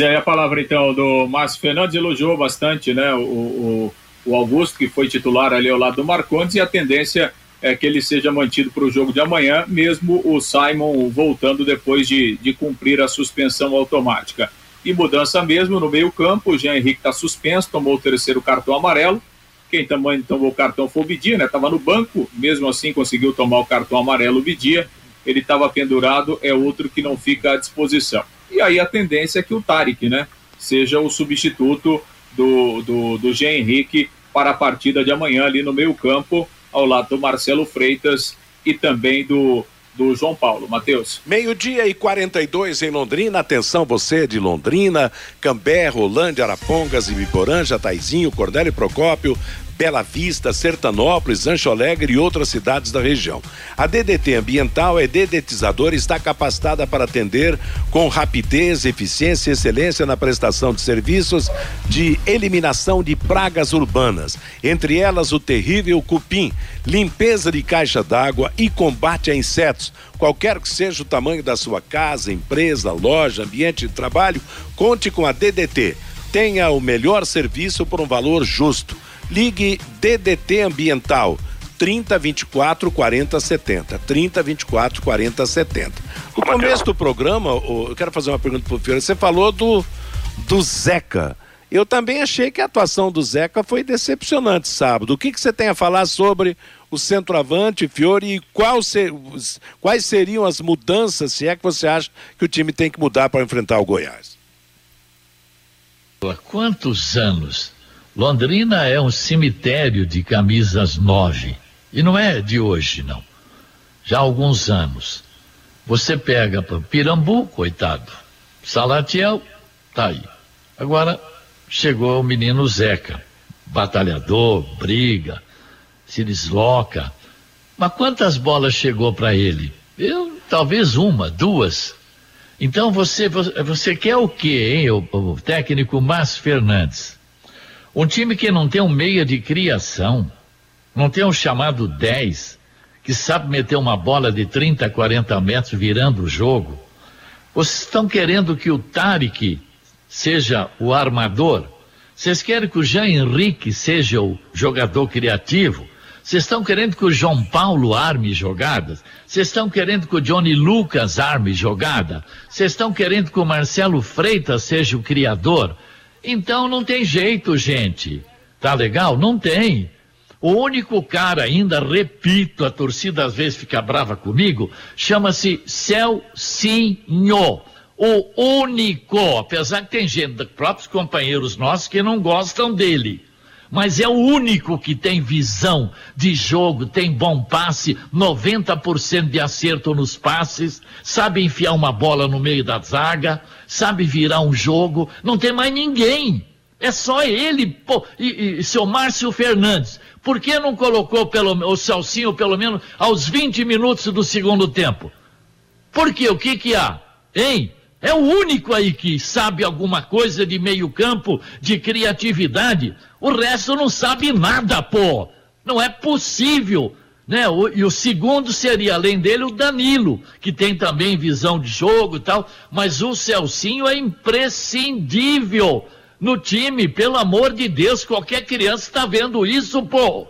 E aí a palavra então do Márcio Fernandes elogiou bastante né, o, o, Augusto, que foi titular ali ao lado do Marcondes, e a tendência é, que ele seja mantido para o jogo de amanhã, mesmo o Simon voltando depois de, de cumprir a suspensão automática. E mudança mesmo no meio-campo, o Jean Henrique está suspenso, tomou o terceiro cartão amarelo. Quem também tomou o cartão foi o Bidia, né? Estava no banco, mesmo assim conseguiu tomar o cartão amarelo o Bidia. Ele estava pendurado, é outro que não fica à disposição. E aí a tendência é que o Tarek, né? Seja o substituto do, do, do Jean Henrique para a partida de amanhã ali no meio-campo ao lado do Marcelo Freitas e também do, do João Paulo. Matheus. Meio-dia e 42 em Londrina. Atenção, você de Londrina, Cambé, Rolândia, Arapongas, Ibiporã, Taizinho, Cordélio Procópio, Bela Vista, Sertanópolis, Ancho Alegre e outras cidades da região. A DDT Ambiental é dedetizadora e está capacitada para atender com rapidez, eficiência e excelência na prestação de serviços de eliminação de pragas urbanas, entre elas o terrível cupim, limpeza de caixa d'água e combate a insetos. Qualquer que seja o tamanho da sua casa, empresa, loja, ambiente de trabalho, conte com a DDT. Tenha o melhor serviço por um valor justo. Ligue DDT Ambiental 30 24 40 70. 30 24 40 70. No começo do programa, eu quero fazer uma pergunta para o Fiore. Você falou do, do Zeca. Eu também achei que a atuação do Zeca foi decepcionante sábado. O que, que você tem a falar sobre o centroavante, Fiore, e qual ser, quais seriam as mudanças, se é que você acha que o time tem que mudar para enfrentar o Goiás? Há quantos anos Londrina é um cemitério de camisas nove. E não é de hoje, não. Já há alguns anos. Você pega Pirambu, coitado. Salatiel, tá aí. Agora chegou o menino Zeca. Batalhador, briga, se desloca. Mas quantas bolas chegou para ele? Eu, talvez uma, duas. Então você, você quer o quê, hein, o, o técnico Márcio Fernandes? Um time que não tem um meia de criação, não tem um chamado 10, que sabe meter uma bola de 30, 40 metros virando o jogo. Vocês estão querendo que o Tarek seja o armador? Vocês querem que o Jean Henrique seja o jogador criativo? Vocês estão querendo que o João Paulo arme jogadas? Vocês estão querendo que o Johnny Lucas arme jogada? Vocês estão querendo que o Marcelo Freitas seja o criador? Então não tem jeito, gente. Tá legal? Não tem. O único cara ainda, repito, a torcida às vezes fica brava comigo, chama-se Celcinho. O único, apesar que tem gente, próprios companheiros nossos que não gostam dele mas é o único que tem visão de jogo, tem bom passe, 90% de acerto nos passes, sabe enfiar uma bola no meio da zaga, sabe virar um jogo, não tem mais ninguém. É só ele, pô, e, e seu Márcio Fernandes. Por que não colocou pelo, o Celcinho pelo menos aos 20 minutos do segundo tempo? Por quê? O que que há? Hein? É o único aí que sabe alguma coisa de meio campo, de criatividade. O resto não sabe nada, pô. Não é possível. Né? O, e o segundo seria, além dele, o Danilo, que tem também visão de jogo e tal. Mas o Celcinho é imprescindível no time, pelo amor de Deus. Qualquer criança está vendo isso, pô.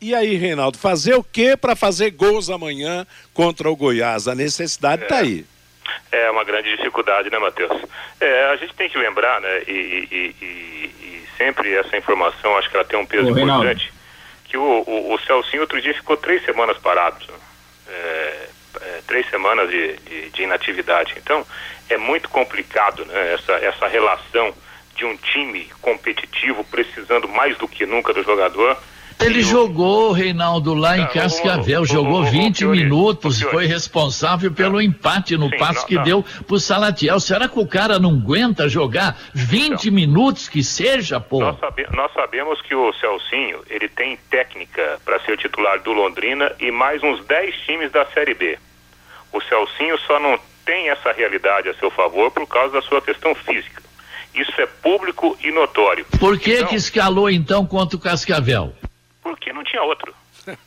E aí, Reinaldo, fazer o que para fazer gols amanhã contra o Goiás? A necessidade está é. aí. É uma grande dificuldade, né, Matheus? É, a gente tem que lembrar, né, e, e, e, e, sempre essa informação, acho que ela tem um peso Ô, importante, que o, o, o Celcinho outro dia ficou três semanas parado, né? é, é, três semanas de, de, de, inatividade. Então, é muito complicado, né, essa, essa relação de um time competitivo precisando mais do que nunca do jogador ele jogou, Reinaldo, lá em Cascavel, jogou 20 minutos, foi responsável pelo empate no passo que deu pro Salatiel. Será que o cara não aguenta jogar 20 minutos que seja, pô? Nós, sabe, nós sabemos que o Celcinho, ele tem técnica para ser titular do Londrina e mais uns 10 times da Série B. O Celcinho só não tem essa realidade a seu favor por causa da sua questão física. Isso é público e notório. Por que então, que escalou então contra o Cascavel? Porque não tinha outro. [laughs]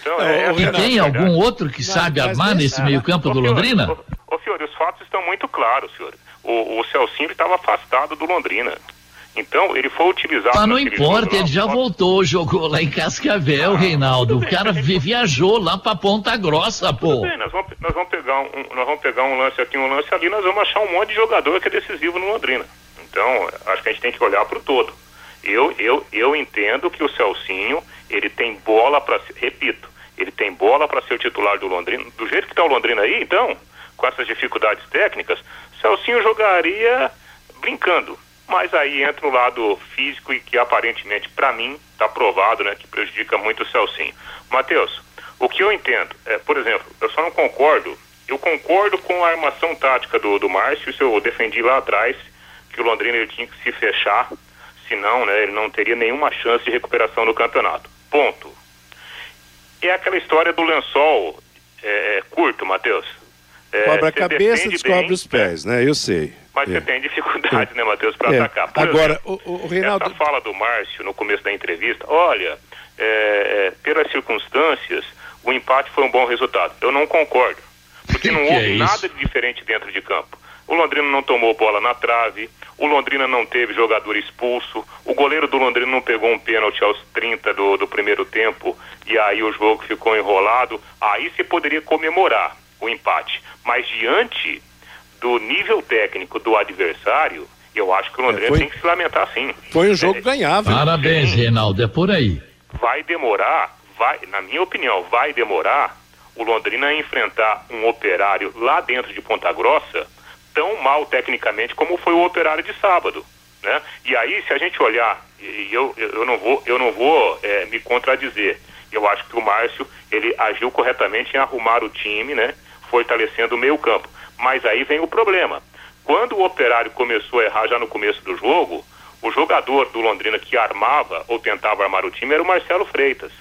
Então, é, é, e tem algum outro que não, sabe armar nesse meio campo do Londrina? Ô, Fiore, os fatos estão muito claros, senhor. O, o Celcinho estava afastado do Londrina. Então, ele foi utilizado. Mas não importa, ele já voltou, jogou lá em Cascavel, ah, Reinaldo. O cara viajou lá pra Ponta Grossa, pô. Bem, nós, vamos, nós, vamos pegar um, nós vamos pegar um lance aqui, um lance ali, nós vamos achar um monte de jogador que é decisivo no Londrina. Então, acho que a gente tem que olhar para o todo. Eu, eu, eu entendo que o Celcinho ele tem bola para, repito, ele tem bola para ser o titular do Londrina. Do jeito que está o Londrina aí, então, com essas dificuldades técnicas, Celcinho jogaria brincando. Mas aí entra o lado físico e que aparentemente, para mim, está provado, né, que prejudica muito o Celcinho. Matheus, o que eu entendo, é, por exemplo, eu só não concordo, eu concordo com a armação tática do, do Márcio, isso eu defendi lá atrás, que o Londrina ele tinha que se fechar, senão né, ele não teria nenhuma chance de recuperação no campeonato. Ponto. É aquela história do lençol é, é curto, Matheus. É, Cobra a cabeça, descobre bem, os pés, né? Eu sei. Mas é. você tem dificuldade, né, Matheus, para é. atacar. Por Agora, exemplo, o, o Reinaldo... Essa fala do Márcio no começo da entrevista, olha, é, é, pelas circunstâncias, o empate foi um bom resultado. Eu não concordo. Porque [laughs] não houve nada de diferente dentro de campo. O Londrina não tomou bola na trave, o Londrina não teve jogador expulso, o goleiro do Londrina não pegou um pênalti aos 30 do, do primeiro tempo e aí o jogo ficou enrolado. Aí você poderia comemorar o empate. Mas diante do nível técnico do adversário, eu acho que o Londrina é, foi, tem que se lamentar sim. Foi um jogo é, ganhável. Parabéns, sim. Reinaldo, é por aí. Vai demorar, vai, na minha opinião, vai demorar o Londrina enfrentar um operário lá dentro de Ponta Grossa tão mal tecnicamente como foi o operário de sábado. Né? E aí, se a gente olhar, e eu, eu não vou, eu não vou é, me contradizer, eu acho que o Márcio ele agiu corretamente em arrumar o time, né? fortalecendo o meio campo. Mas aí vem o problema. Quando o operário começou a errar já no começo do jogo, o jogador do Londrina que armava ou tentava armar o time era o Marcelo Freitas.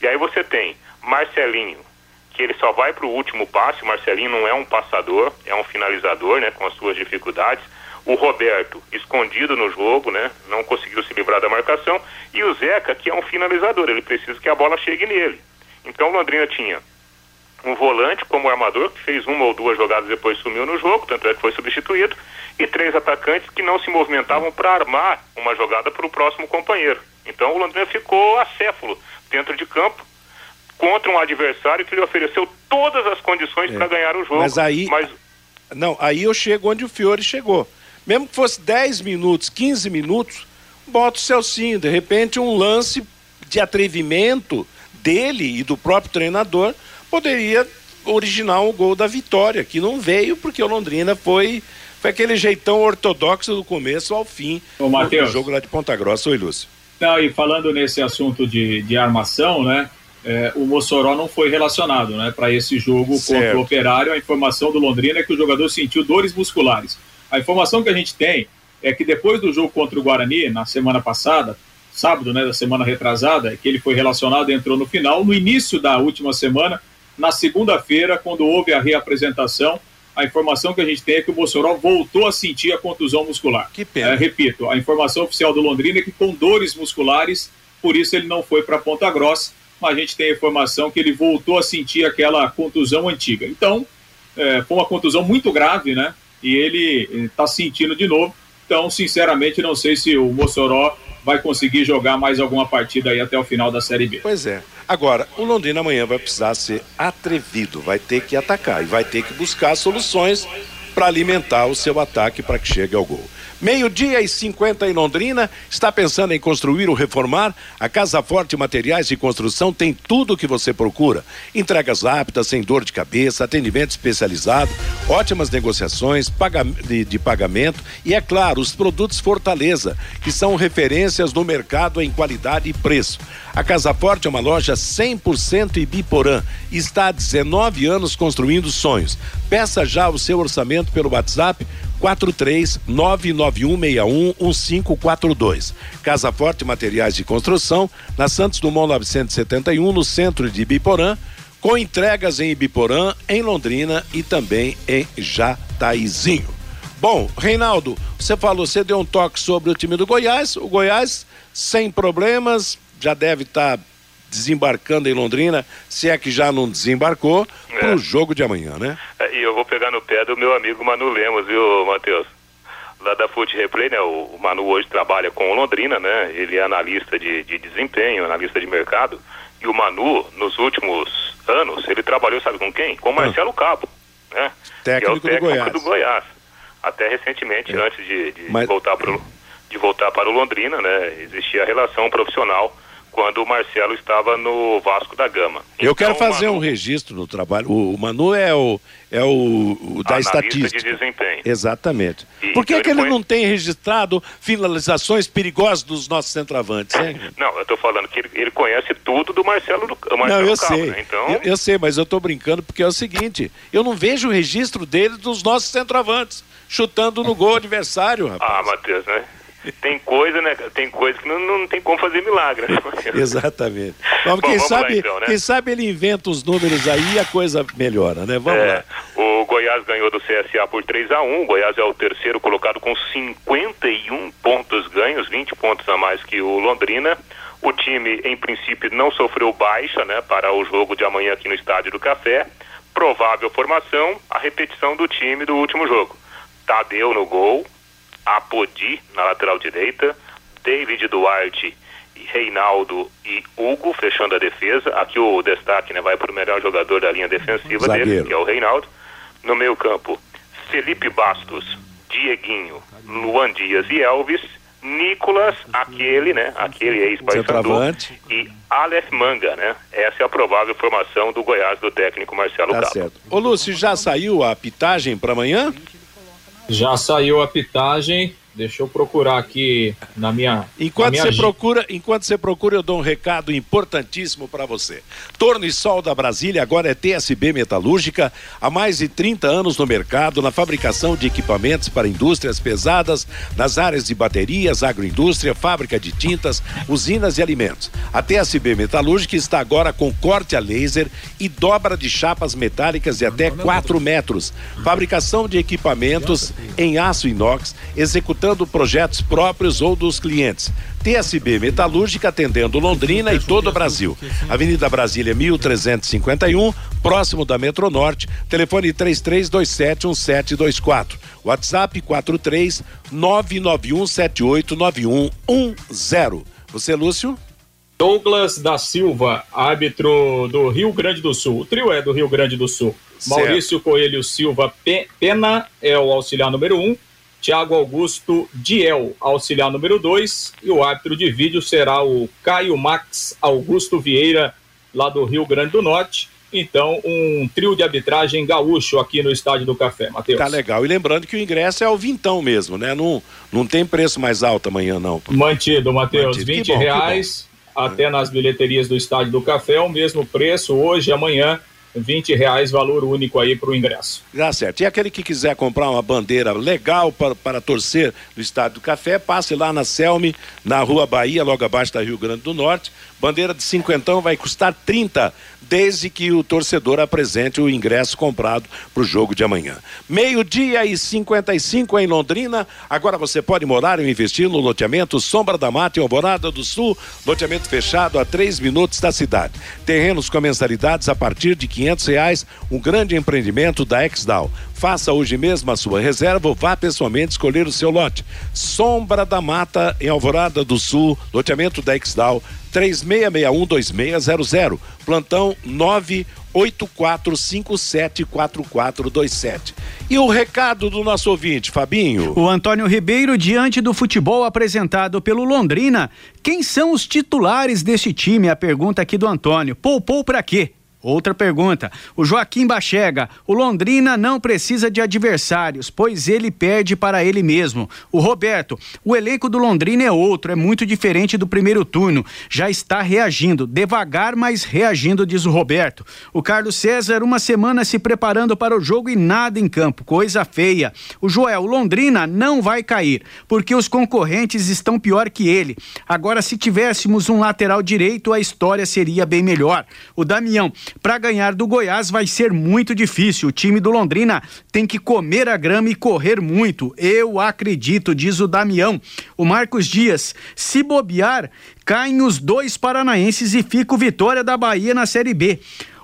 E aí você tem Marcelinho, que ele só vai para o último passe. O Marcelinho não é um passador, é um finalizador, né, com as suas dificuldades. O Roberto, escondido no jogo, né, não conseguiu se livrar da marcação. E o Zeca, que é um finalizador, ele precisa que a bola chegue nele. Então o Londrina tinha um volante como armador, que fez uma ou duas jogadas depois sumiu no jogo, tanto é que foi substituído. e três atacantes que não se movimentavam para armar uma jogada para o próximo companheiro. Então o Londrina ficou acéfalo dentro de campo contra um adversário que lhe ofereceu todas as condições é. para ganhar o jogo. Mas aí, mas... não, aí eu chego onde o Fiore chegou. Mesmo que fosse 10 minutos, 15 minutos, bota o Celcinho. De repente, um lance de atrevimento dele e do próprio treinador poderia originar o um gol da vitória, que não veio porque o Londrina foi foi aquele jeitão ortodoxo do começo ao fim Ô, do jogo lá de Ponta Grossa. Oi, Lúcio. Não, e falando nesse assunto de, de armação, né? É, o Mossoró não foi relacionado né, para esse jogo certo. contra o Operário. A informação do Londrina é que o jogador sentiu dores musculares. A informação que a gente tem é que depois do jogo contra o Guarani, na semana passada, sábado né, da semana retrasada, que ele foi relacionado e entrou no final. No início da última semana, na segunda-feira, quando houve a reapresentação, a informação que a gente tem é que o Mossoró voltou a sentir a contusão muscular. Que pena. É, repito, a informação oficial do Londrina é que com dores musculares, por isso ele não foi para Ponta Grossa, a gente tem a informação que ele voltou a sentir aquela contusão antiga. Então, é, foi uma contusão muito grave, né? E ele está sentindo de novo. Então, sinceramente, não sei se o Mossoró vai conseguir jogar mais alguma partida aí até o final da Série B. Pois é. Agora, o Londrina amanhã vai precisar ser atrevido, vai ter que atacar e vai ter que buscar soluções para alimentar o seu ataque para que chegue ao gol. Meio-dia e 50 em Londrina. Está pensando em construir ou reformar? A Casa Forte Materiais de Construção tem tudo o que você procura. Entregas rápidas, sem dor de cabeça, atendimento especializado, ótimas negociações de pagamento e, é claro, os produtos Fortaleza, que são referências no mercado em qualidade e preço. A Casa Forte é uma loja 100% Ibiporã está há 19 anos construindo sonhos. Peça já o seu orçamento pelo WhatsApp 43 99161 1542. Casa Forte Materiais de Construção, na Santos Dumont 971, no centro de Ibiporã, com entregas em Ibiporã, em Londrina e também em Jataizinho. Bom, Reinaldo, você falou, você deu um toque sobre o time do Goiás. O Goiás, sem problemas, já deve estar tá desembarcando em Londrina, se é que já não desembarcou, é. para o jogo de amanhã, né? É, e eu vou pegar no pé do meu amigo Manu Lemos, viu, Matheus? Lá da Foot Replay, né? O, o, Manu hoje trabalha com o Londrina, né? Ele é analista de, de desempenho, analista de mercado. E o Manu, nos últimos anos, ele trabalhou, sabe com quem? Com o Marcelo Cabo, né? Técnico, que é o técnico do Goiás. do Goiás. Até recentemente, é. antes de, de Mas... voltar pro, de voltar para o Londrina, né? Existia a relação profissional quando o Marcelo estava no Vasco da Gama. Eu então, quero fazer Manu... um registro no trabalho. O, o, Manu é o, é o, o da Analista estatística. de desempenho. Exatamente. E, Por que, então que ele, ele não tem registrado finalizações perigosas dos nossos centroavantes, hein? Não, eu estou falando que ele, ele, conhece tudo do Marcelo, do, Marcelo Não, eu sei. Né? Então... Eu, eu, sei, mas eu estou brincando porque é o seguinte, eu não vejo o registro dele dos nossos centroavantes, chutando no gol adversário, rapaz. Ah, Matheus, né? Tem coisa, né? Tem coisa que não, não tem como fazer milagre. Né? [laughs] Exatamente. Mas quem, sabe, lá, então, né? quem sabe ele inventa os números aí e a coisa melhora, né? Vamos é, lá. O Goiás ganhou do CSA por 3 a 1 O Goiás é o terceiro colocado com 51 pontos ganhos, 20 pontos a mais que o Londrina. O time, em princípio, não sofreu baixa né, para o jogo de amanhã aqui no Estádio do Café. Provável formação, a repetição do time do último jogo. Tadeu no gol, Apodi na lateral direita, David Duarte Reinaldo e Hugo fechando a defesa. Aqui o destaque né, vai para o melhor jogador da linha defensiva Zagueiro. dele, que é o Reinaldo. No meio campo, Felipe Bastos, Dieguinho, Luan Dias e Elvis. Nicolas, aquele, né? Aquele ex-Paysandu e Aleph Manga, né? Essa é a provável formação do Goiás do técnico Marcelo tá Cabo. Certo. Ô Lúcio, já saiu a pitagem para amanhã? Já saiu a pitagem. Deixa eu procurar aqui na minha. Enquanto na minha... você procura, enquanto você procura, eu dou um recado importantíssimo para você. Torno e Sol da Brasília agora é TSB Metalúrgica, há mais de 30 anos no mercado, na fabricação de equipamentos para indústrias pesadas, nas áreas de baterias, agroindústria, fábrica de tintas, usinas e alimentos. A TSB Metalúrgica está agora com corte a laser e dobra de chapas metálicas de até 4 metros. Fabricação de equipamentos em aço inox, executando executando projetos próprios ou dos clientes. TSB Metalúrgica atendendo Londrina e todo o Brasil. Avenida Brasília 1351, próximo da Metronorte. Telefone 33271724. WhatsApp 43 991789110. Você, Lúcio? Douglas da Silva, árbitro do Rio Grande do Sul. O trio é do Rio Grande do Sul. Certo. Maurício Coelho Silva Pena é o auxiliar número 1. Um. Tiago Augusto Diel, auxiliar número 2. E o árbitro de vídeo será o Caio Max Augusto Vieira, lá do Rio Grande do Norte. Então, um trio de arbitragem gaúcho aqui no Estádio do Café, Matheus. Tá legal. E lembrando que o ingresso é o vintão mesmo, né? Não, não tem preço mais alto amanhã, não. Mantido, Matheus. 20 bom, reais até nas bilheterias do Estádio do Café, o mesmo preço hoje e amanhã 20 reais valor único aí para o ingresso. Tá certo. E aquele que quiser comprar uma bandeira legal para, para torcer no Estádio do Café, passe lá na Selme, na Rua Bahia, logo abaixo da Rio Grande do Norte. Bandeira de cinquentão vai custar 30, desde que o torcedor apresente o ingresso comprado para o jogo de amanhã. Meio-dia e 55 em Londrina. Agora você pode morar e investir no loteamento Sombra da Mata em Alvorada do Sul, loteamento fechado a três minutos da cidade. Terrenos com mensalidades a partir de quinhentos reais, um grande empreendimento da Exdal. Faça hoje mesmo a sua reserva ou vá pessoalmente escolher o seu lote. Sombra da Mata em Alvorada do Sul, loteamento da Exdal 36612600. Plantão 984574427. E o recado do nosso ouvinte, Fabinho? O Antônio Ribeiro, diante do futebol apresentado pelo Londrina, quem são os titulares desse time? A pergunta aqui do Antônio. Poupou para quê? Outra pergunta. O Joaquim Bachega. O Londrina não precisa de adversários, pois ele perde para ele mesmo. O Roberto. O elenco do Londrina é outro, é muito diferente do primeiro turno. Já está reagindo. Devagar, mas reagindo, diz o Roberto. O Carlos César, uma semana se preparando para o jogo e nada em campo. Coisa feia. O Joel. O Londrina não vai cair, porque os concorrentes estão pior que ele. Agora, se tivéssemos um lateral direito, a história seria bem melhor. O Damião. Para ganhar do Goiás vai ser muito difícil. O time do Londrina tem que comer a grama e correr muito. Eu acredito, diz o Damião. O Marcos Dias, se bobear, caem os dois paranaenses e fica o Vitória da Bahia na Série B.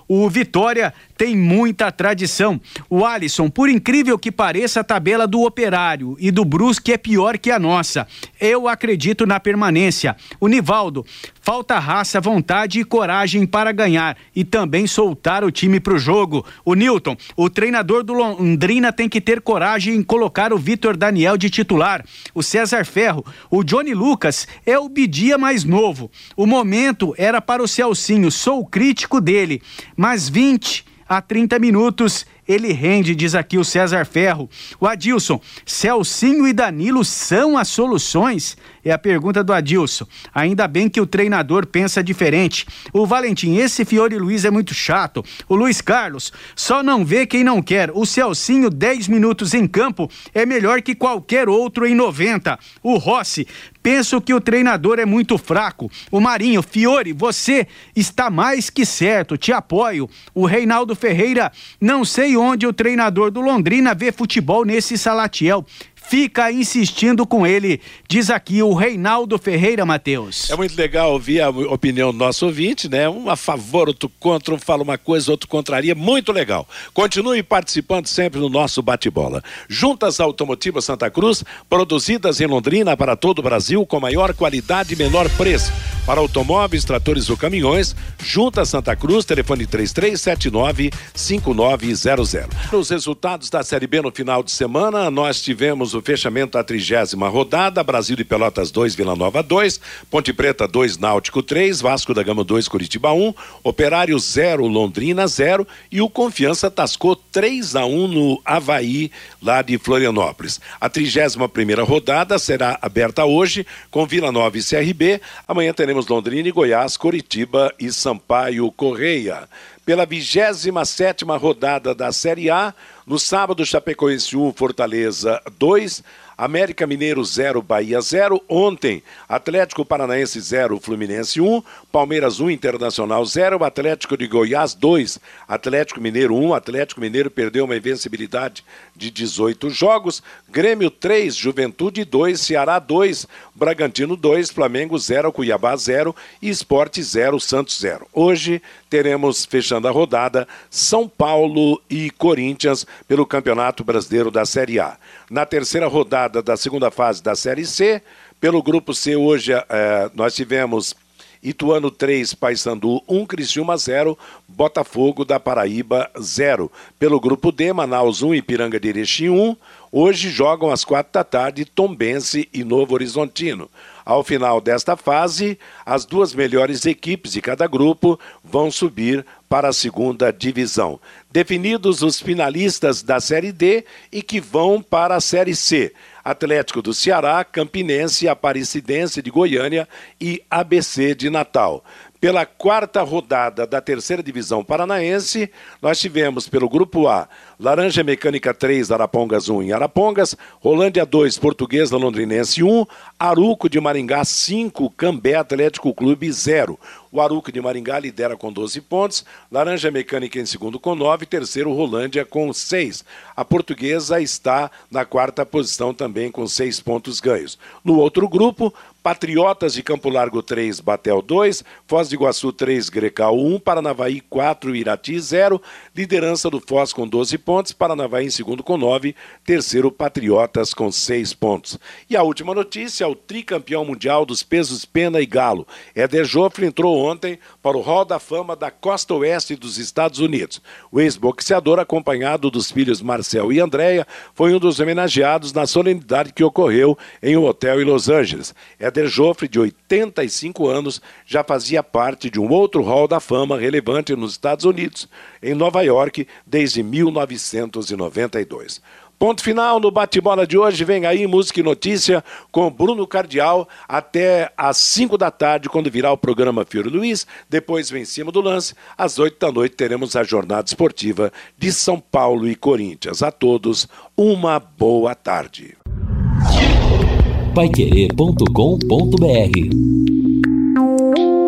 O Vitória tem muita tradição. O Alisson, por incrível que pareça, a tabela do Operário e do Brusque é pior que a nossa. Eu acredito na permanência. O Nivaldo, falta raça, vontade e coragem para ganhar e também soltar o time para o jogo. O Newton, o treinador do Londrina tem que ter coragem em colocar o Vitor Daniel de titular. O César Ferro, o Johnny Lucas é o Bidia mais novo. O momento era para o Celcinho, sou crítico dele, mas 20 a 30 minutos ele rende, diz aqui o César Ferro. O Adilson, Celcinho e Danilo são as soluções? É a pergunta do Adilson. Ainda bem que o treinador pensa diferente. O Valentim, esse Fiore Luiz é muito chato. O Luiz Carlos, só não vê quem não quer. O Celcinho, 10 minutos em campo, é melhor que qualquer outro em 90. O Rossi, penso que o treinador é muito fraco. O Marinho, Fiore, você está mais que certo, te apoio. O Reinaldo Ferreira, não sei onde o treinador do Londrina vê futebol nesse Salatiel fica insistindo com ele, diz aqui o Reinaldo Ferreira Matheus. É muito legal ouvir a opinião do nosso ouvinte, né? Um a favor, outro contra, um fala uma coisa, outro contraria, muito legal. Continue participando sempre no nosso bate-bola. Juntas Automotivas Santa Cruz, produzidas em Londrina para todo o Brasil com maior qualidade e menor preço. Para automóveis, tratores ou caminhões, Juntas Santa Cruz, telefone 3379 5900. Os resultados da Série B no final de semana, nós tivemos o fechamento da trigésima rodada, Brasil de Pelotas 2, Vila Nova 2, Ponte Preta 2, Náutico 3, Vasco da Gama 2, Curitiba 1, Operário 0, Londrina 0 e o Confiança tascou 3 a 1 no Havaí, lá de Florianópolis. A trigésima primeira rodada será aberta hoje com Vila Nova e CRB. Amanhã teremos Londrina e Goiás, Curitiba e Sampaio Correia pela 27 sétima rodada da Série A. No sábado, Chapecoense 1, Fortaleza 2. América Mineiro 0, Bahia 0. Ontem, Atlético Paranaense 0, Fluminense 1. Palmeiras 1, Internacional 0. Atlético de Goiás 2, Atlético Mineiro 1. Atlético Mineiro perdeu uma invencibilidade de 18 jogos. Grêmio 3, Juventude 2, Ceará 2, Bragantino 2, Flamengo 0, Cuiabá 0 e Esporte 0, Santos 0. Hoje teremos, fechando a rodada, São Paulo e Corinthians pelo Campeonato Brasileiro da Série A. Na terceira rodada da segunda fase da Série C, pelo Grupo C, hoje eh, nós tivemos Ituano 3, Paysandu 1, Criciúma 0, Botafogo da Paraíba 0. Pelo grupo D, Manaus 1, Ipiranga de Erechim 1. Hoje jogam às quatro da tarde Tombense e Novo Horizontino. Ao final desta fase, as duas melhores equipes de cada grupo vão subir para a segunda divisão. Definidos os finalistas da Série D e que vão para a Série C. Atlético do Ceará, Campinense, Aparecidense de Goiânia e ABC de Natal. Pela quarta rodada da terceira divisão paranaense, nós tivemos pelo Grupo A, Laranja Mecânica 3, Arapongas 1 em Arapongas, Rolândia 2, Portuguesa Londrinense 1, Aruco de Maringá 5, Cambé Atlético Clube 0. O Aruco de Maringá lidera com 12 pontos, Laranja Mecânica em segundo com 9, terceiro Rolândia com 6. A Portuguesa está na quarta posição também com 6 pontos ganhos. No outro grupo, Patriotas de Campo Largo 3, Batel 2, Foz do Iguaçu 3, Grecal 1, Paranavaí 4, Irati 0, liderança do Foz com 12 pontos, Paranavaí em segundo com 9, terceiro Patriotas com 6 pontos. E a última notícia, o tricampeão mundial dos pesos pena e galo, Éder Joffre entrou ontem para o Hall da Fama da costa oeste dos Estados Unidos. O ex-boxeador, acompanhado dos filhos Marcel e Andréia, foi um dos homenageados na solenidade que ocorreu em um hotel em Los Angeles. Éder Joffre, de 85 anos, já fazia parte de um outro hall da fama relevante nos Estados Unidos, em Nova York, desde 1992. Ponto final no bate-bola de hoje. Vem aí música e notícia com Bruno Cardial até às 5 da tarde, quando virá o programa Fiore Luiz. Depois vem em cima do lance. Às 8 da noite teremos a jornada esportiva de São Paulo e Corinthians. A todos, uma boa tarde paiquerê.com.br